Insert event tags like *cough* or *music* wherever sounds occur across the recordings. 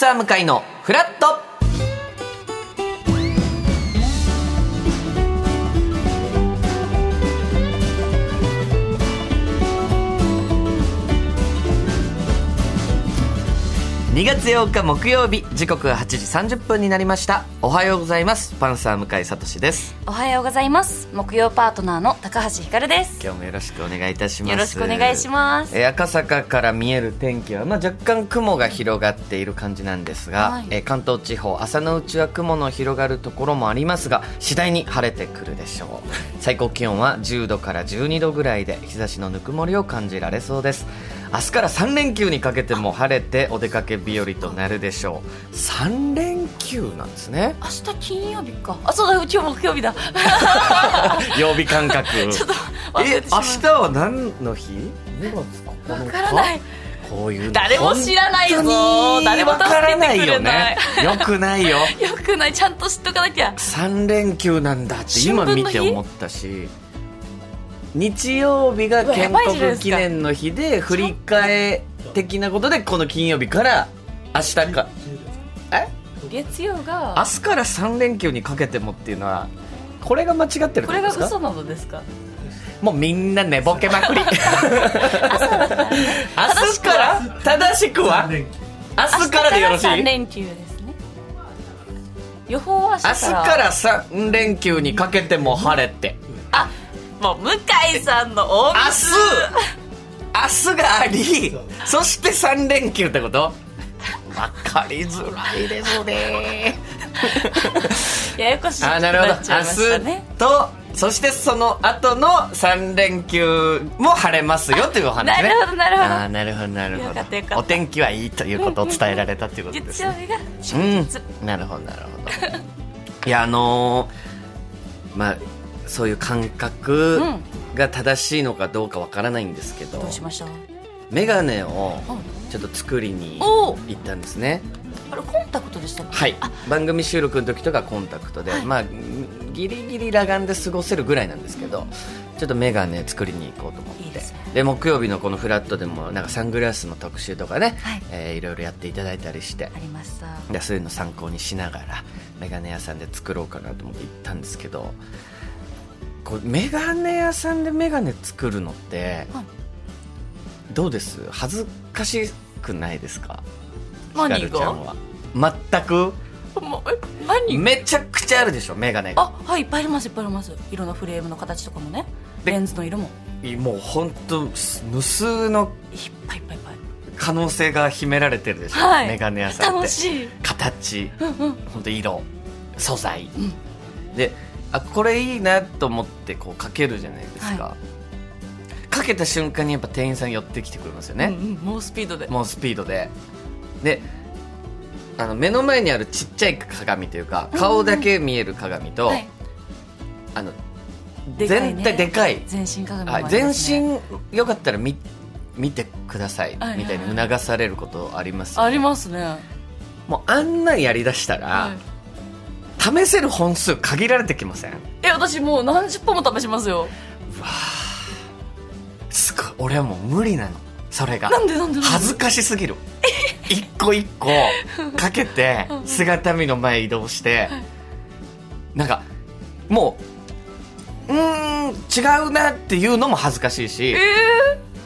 サー向かいのフラット。2月8日木曜日時刻は8時30分になりました。おはようございます。パンサー向井聡です。おはようございます。木曜パートナーの高橋ひかるです。今日もよろしくお願いいたします。よろしくお願いします。えー赤坂から見える天気は、まあ、若干雲が広がっている感じなんですが、はい。えー関東地方朝のうちは雲の広がるところもありますが次第に晴れてくるでしょう。*laughs* 最高気温は10度から12度ぐらいで日差しのぬくもりを感じられそうです明日から3連休にかけても晴れてお出かけ日和となるでしょう。3連休なんですね。明日金曜日か。あそうだ今日木曜日だ。*laughs* 曜日感覚。*laughs* ちょっと忘え明日は何の日？2月9日うわからない。こういうの。誰も知らないぞ。誰も助けてくれない。わからないよね。よくないよ。*laughs* よくない。ちゃんと知っとかなきゃ。3連休なんだって今見て思ったし日曜日が建国記念の日で振り替え的なことでこの金曜日から明日か。え？月曜明が日から3連休にかけてもっていうのはこれが間違ってるこれが嘘なのですか？もうみんな寝ぼけまくり。明日から正しくは？明日からでよろしい？3連休ですね。予報は明日明日から3連休にかけても晴れて。あもう向井さんの大明日明日があり。そして3連休ってこと？*laughs* 分かりづらいですね。*laughs* ややこしい。あなるほど。っちゃいましたね。明日とそしてその後の3連休も晴れますよというお話ね。なるほどなるほど。あーなるほどなるほど。お天気はいいということを伝えられたということですね。月曜日が祝日、うん、なるほどなるほど。*laughs* いやあのーまあそういう感覚うん。が正しいのかどうかわからないんですけど、どうしました？メガネをうん。ちょっと作りにお行ったんですね。あれコンタクトでしたはい。番組収録の時とかコンタクトで、まあギリギリ裸眼で過ごせるぐらいなんですけどちょっとメガネ作りに行こうと思って。いいですね。で木曜日のこのフラットでもなんかサングラスの特集とかね、はい。えーいろいろやっていただいたりして。ありましたでそういうの参考にしながらメガネ屋さんで作ろうかなと思って行ったんですけどこうメガネ屋さんでメガネ作るのって、はい。どうです？恥ずかしくないですか？何ひかるちゃんがは。全く？何？めちゃくちゃあるでしょメガネが。あはいいっぱいありますいっぱいあります。色のフレームの形とかもね。でレンズの色も。もう本当無数のいっぱいいっぱいいっぱい。可能性が秘められてるでしょ、はい。メガネ屋さんって。楽しい。形。うんうん。本当色。素材、であこれいいなと思ってこうかけるじゃないですか、かけた瞬間にやっぱ店員さん寄ってきてくれますよね、うんうん。猛スピードで。もうスピードで。であの目の前にあるちっちゃい鏡というか顔だけ見える鏡と、はい。あのでかいね。全体でかい。全身鏡ね。全身よかったら見見てくださいはい。みたいに促されることありますよね。ありますね。もうあんなんやりだしたら、はい試せる本数限られてきません？え私もう何十本も試しますよ。すごい。俺はもう無理なの。それが。なんでなんで恥ずかしすぎる。*laughs* 一個一個かけて姿見の前移動してなんかもううーん違うなっていうのも恥ずかしいし、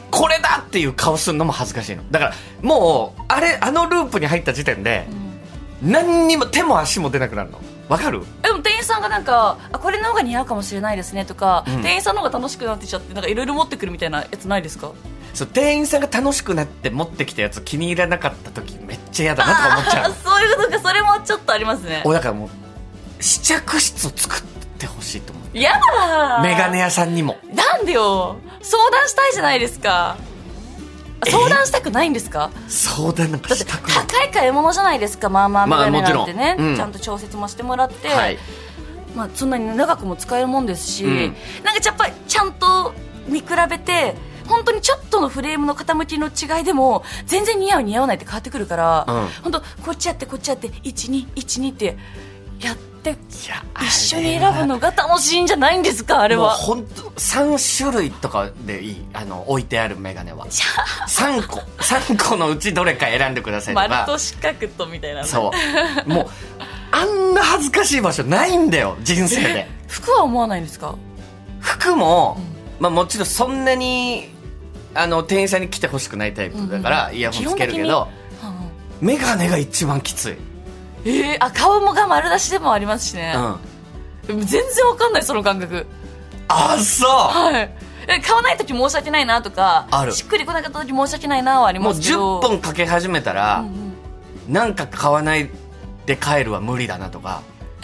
これだっていう顔するのも恥ずかしいの。だからもうあれあのループに入った時点で何にも手も足も出なくなるのわかる？でも店員さんがなんかあこれの方が似合うかもしれないですねとか、うん。店員さんの方が楽しくなってきちゃってなんかいろいろ持ってくるみたいなやつないですか？そう店員さんが楽しくなって持ってきたやつ気に入らなかった時めっちゃ嫌だなとか思っちゃあうそういうことか。それもちょっとありますね。俺だからもう試着室を作ってほしいと思うやだー。メガネ屋さんにも。なんでよ。相談したいじゃないですか。え相談したくないんですか？相談なんかだってしたくない。高い買い物じゃないですかまあまあメまあガネなんてね、うん。ちゃんと調節もしてもらって、はい。まあ、そんなに長くも使えるもんですし、うん。なんかやっぱりちゃんと見比べて本当にちょっとのフレームの傾きの違いでも全然似合う似合わないって変わってくるから、うん。本当こっちやってこっちやって1212ってやっって一緒に選ぶのが楽しいんじゃないんですか？あれは。もう本当3種類とかでいい。あの置いてあるメガネは。3個。3個のうちどれか選んでくださいと丸かと四角とみたいな。ねそう。もうあんな恥ずかしい場所ないんだよ。人生で。服は思わないんですか？服も、まあもちろんそんなにあの店員さんに来てほしくないタイプだから、イヤホンつけるけどうん。メガネが一番きつい、えー、あ顔もが丸出しでもありますしね。う、ん、全然わかんないその感覚。あそう。はい。え買わない時申し訳ないなとかしっくりこなかった時申し訳ないなはありもうますけど。10本かけ始めたら、うんうん。なんか買わないで帰るは無理だなとか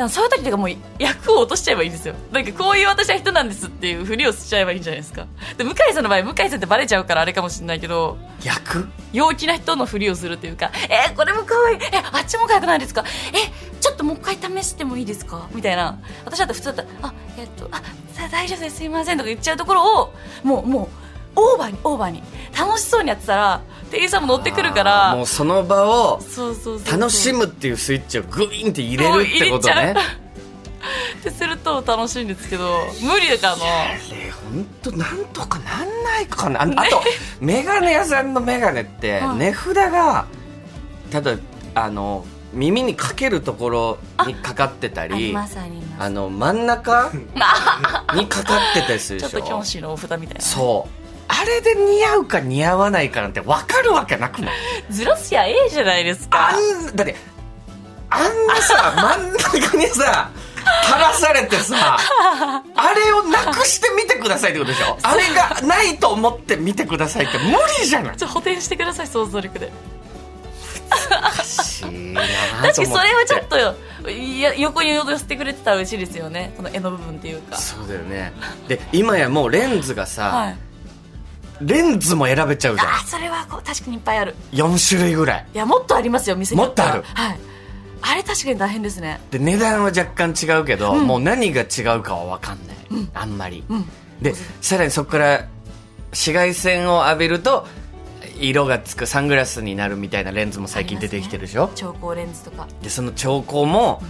そういう時とかもう役を落としちゃえばいいんですよ。なんかこういう私は人なんですっていうふりをしちゃえばいいんじゃないですか。で向井さんの場合向井さんってバレちゃうからあれかもしれないけど役？陽気な人のふりをするっていうかえーこれも可愛い。えあっちも可愛くないですか？えちょっともう一回試してもいいですか？みたいな。私だったら普通だったらあえっとあさ大丈夫です。すいません。とか言っちゃうところをもうもうオーバーにオーバーに。楽しそうにやってたら店員さんも乗ってくるから。もうその場を楽しむっていうスイッチをグインって入れるってことねってすると楽しいんですけど無理だからなあれ本当なんとかなんないかな。ああとメガネ屋さんのメガネってはい値札がただあの耳にかけるところにかかってたありあの真ん中 *laughs* にかかってたりするちょっでしょ。とキョンシーのお札みたいな。そうあれで似合うか似合わないかなんて分かるわけなくない？ずらすやええじゃないですか。あんだってあんなさ *laughs* 真ん中にさ垂らされてさあれをなくしてみてくださいってことでしょ？*laughs* あれがないと思って見てくださいって無理じゃない？ちょ補填してください想像力で。おかしいな確かにそれはちょっとといや横に寄せてくれてたら嬉しいですよね。この絵の部分っていうか。そうだよね。で今やもうレンズがさ、はいレンズも選べちゃうじゃん。あそれはこう確かにいっぱいある。4種類ぐらい。いやもっとありますよ店に。もっとはい。あれ確かに大変ですね。で値段は若干違うけど、うん。もう何が違うかは分かんない、あんまり、うん。でさらにそこから紫外線を浴びると色がつくサングラスになるみたいなレンズも最近出てきてるでしょ、調光レンズとかでその調光も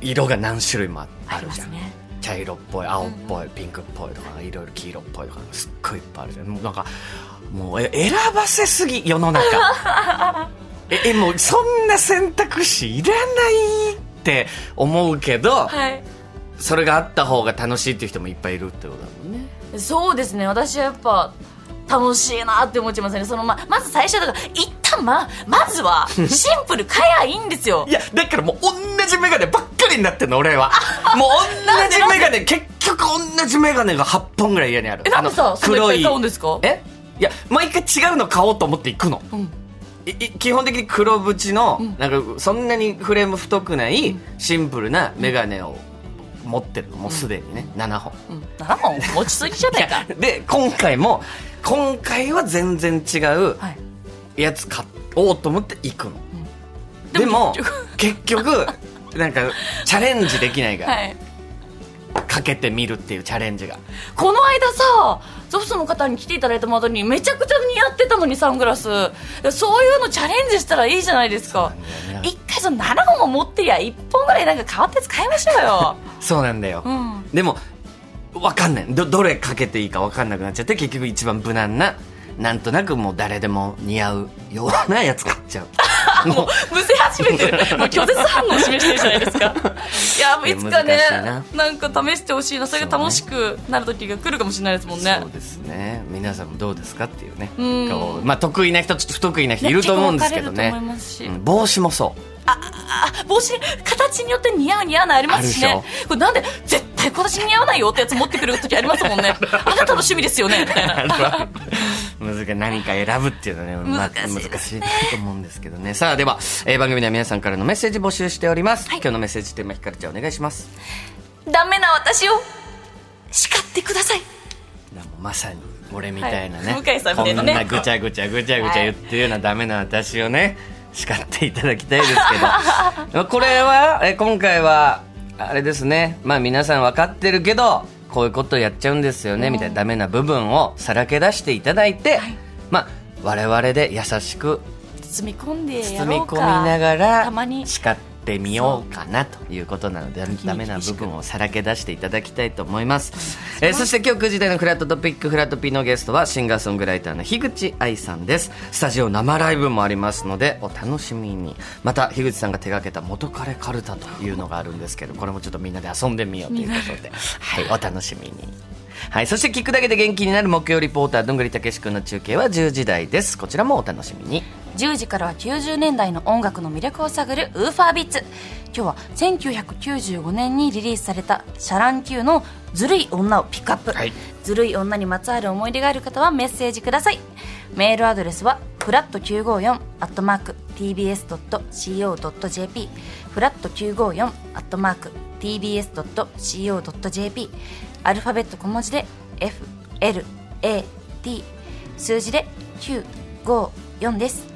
色が何種類もあある。じゃん、ありますね茶色っぽい青っぽい、ピンクっぽいとかいろいろ黄色っぽいとかすっごいいっぱいある。じゃんもうなんかもうえ選ばせすぎ世の中。*laughs* ええもうそんな選択肢いらないって思うけど、はい。それがあった方が楽しいっていう人もいっぱいいるってことだもんね。そうですね。私はやっぱ楽しいなって思っちゃいますね。そのままず最初だから一旦ままずは *laughs* シンプル買えばいいんですよ。いやだからもう同じ眼鏡ばっかりになってんの俺は。もう同じ眼鏡結局同じ眼鏡が8本ぐらい家にある。えなんでさあのそれい買うんですか？え？いや毎回違うの買おうと思って行くの。うん。基本的に黒縁の、ん。なんかそんなにフレーム太くないシンプルな眼鏡を持ってるの。もうすでにね、7本。うん。7本？持ちすぎじゃないか。*laughs* で今回も今回は全然違うはいやつ買おうと思って行くの、でも結局。なんかチャレンジできないから、はい。かけてみるっていうチャレンジが。この間さゾフトの方に来ていただいた後にめちゃくちゃ似合ってたのにサングラス。そういうのチャレンジしたらいいじゃないですか。ね。一回その7本も持ってりゃ1本ぐらいなんか変わったやつ買いましょうよ。*laughs* そうなんだよ、うん。でも分かんない。どどれかけていいか分かんなくなっちゃって結局一番無難ななんとなくもう誰でも似合うようなやつ買っちゃう。*laughs* もうむせ始めてる。*laughs* もう拒絶反応を示してるじゃないですか。*laughs* いやもういつかねな。んか試してほしいな。それが楽しくなる時が来るかもしれないですもんね。そうですね。皆さんもどうですかっていうね。うん。こうまあ、得意な人と不得意な人いると思うんですけどね。うん帽子もそう。あ帽子形によって似合う似合わないありますしね。これなんで絶対今年似合わないよってやつ持ってくる時ありますもんね。あなたの趣味ですよねみたいな難しい。何か選ぶってい。うのはね、まあ難しい。ね難しい。と思うんですけどねさあでは、えー番組では皆さんからのメッセージ募集しております、はい。今日のメッセージテーマひかるちゃんお願い。しますダメな私を叱ってくださいもまさに俺みたい。なね、はい。向井んねこんなぐちゃぐちゃぐちゃぐちゃ言ってるようなダメな私をね叱ってい。ただきたい。ですけどこれはえ今回はあれですねまあ皆さん分かってるけどこういうことやっちゃうんですよね、みたいなダメな部分をさらけ出していただいて、まあ我々で優しく包み込んでや包み込みながらたまに。叱っってみようかなということなのでダメな部分をさらけ出していただきたいと思います、えーそして今日9時台のフラットトピックフラットピーのゲストはシンガーソングライターの樋口愛さんです。スタジオ生ライブもありますのでお楽しみに。また樋口さんが手掛けた元彼カルタというのがあるんですけどこれもちょっとみんなで遊んでみようということで。はいお楽しみにはい、そして聞くだけで元気になる木曜リポーターどんぐりたけし君の中継は10時台です。こちらもお楽しみに。10時からは90年代の音楽の魅力を探るウーファービッツ。今日は1995年にリリースされたシャラン Q のずるい女をピックアップ、はい。ずるい女にまつわる思い出がある方はメッセージください。メールアドレスはフラット954アットマーク tbs.co.jp フラット954アットマーク tbs.co.jp アルファベット小文字で FLAT 数字で954です。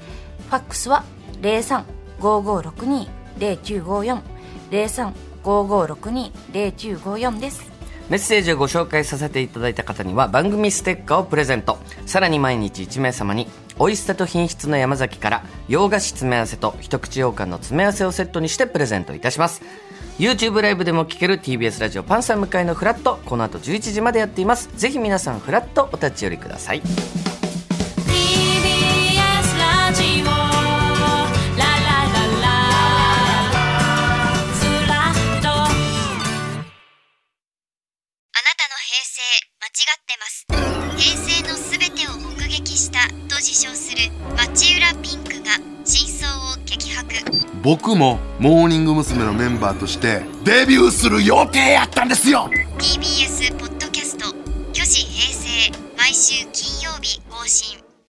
ファックスは0355620954 0355620954です。メッセージをご紹介させていただいた方には番組ステッカーをプレゼント。さらに毎日1名様に美味しさと品質の山崎から洋菓子詰め合わせと一口羊羹の詰め合わせをセットにしてプレゼントいたします。YouTube ライブでも聴ける TBS ラジオパンサー向かいのフラット。この後11時までやっています。ぜひ皆さんフラットお立ち寄りください。TBS ラジオ。ララララ。ずらっとあなたの平成間違ってます。平成のすべてを目撃したと自称する町浦ピンク。が真相を激白。僕もモーニング娘。のメンバーとしてデビューする予定やったんですよ。TBS ポッドキャスト「巨人平成」毎週金曜日更新。